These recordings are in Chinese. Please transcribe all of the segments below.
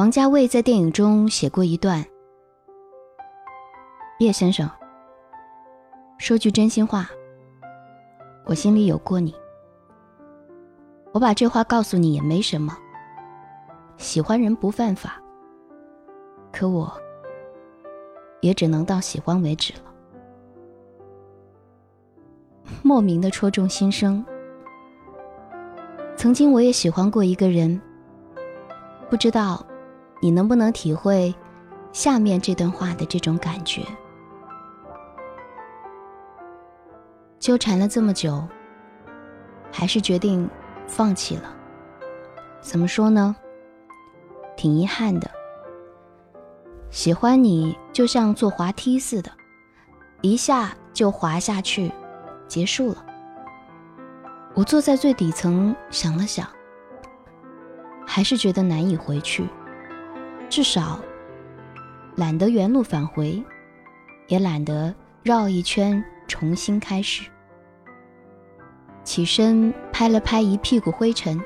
王家卫在电影中写过一段：“叶先生，说句真心话，我心里有过你。我把这话告诉你也没什么，喜欢人不犯法。可我也只能到喜欢为止了。”莫名的戳中心声。曾经我也喜欢过一个人，不知道你能不能体会下面这段话的这种感觉。纠缠了这么久，还是决定放弃了。怎么说呢？挺遗憾的。喜欢你就像坐滑梯似的，一下就滑下去。结束了，我坐在最底层想了想，还是觉得难以回去。至少懒得原路返回，也懒得绕一圈重新开始。起身拍了拍一屁股灰尘，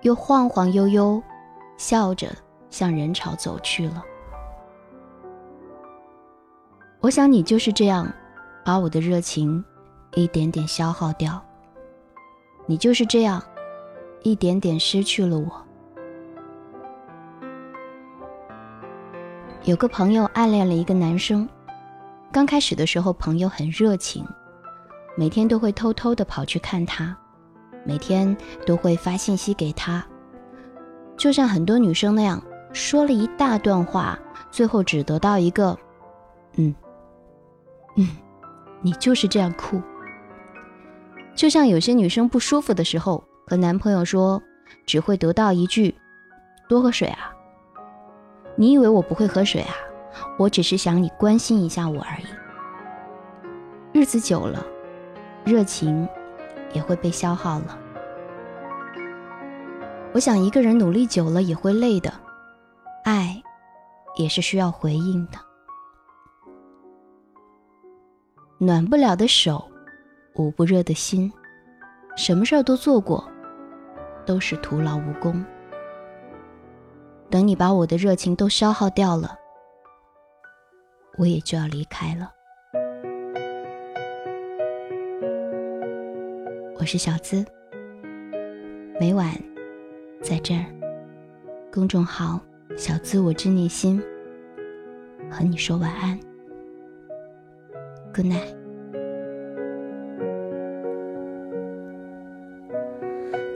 又晃晃悠悠，笑着向人潮走去了。我想你就是这样，把我的热情。一点点消耗掉，你就是这样，一点点失去了我。有个朋友暗恋了一个男生，刚开始的时候，朋友很热情，每天都会偷偷的跑去看他，每天都会发信息给他，就像很多女生那样，说了一大段话，最后只得到一个“嗯，嗯，你就是这样酷。”就像有些女生不舒服的时候和男朋友说，只会得到一句“多喝水啊”。你以为我不会喝水啊？我只是想你关心一下我而已。日子久了，热情也会被消耗了。我想一个人努力久了也会累的，爱也是需要回应的。暖不了的手。捂不热的心，什么事儿都做过，都是徒劳无功。等你把我的热情都消耗掉了，我也就要离开了。我是小资，每晚在这儿，公众号“小资我知你心”，和你说晚安，Good night。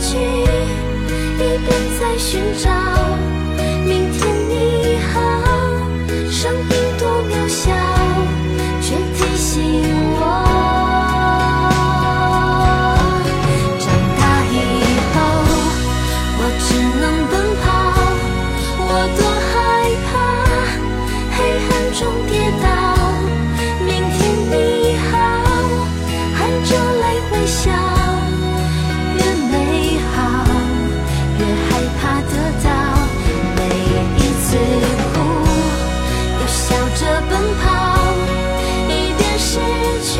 去，一边在寻找。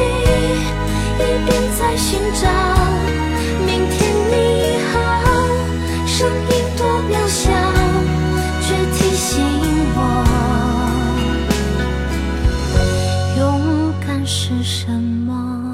你一边在寻找。明天你好声音多渺小却提醒我勇敢是什么？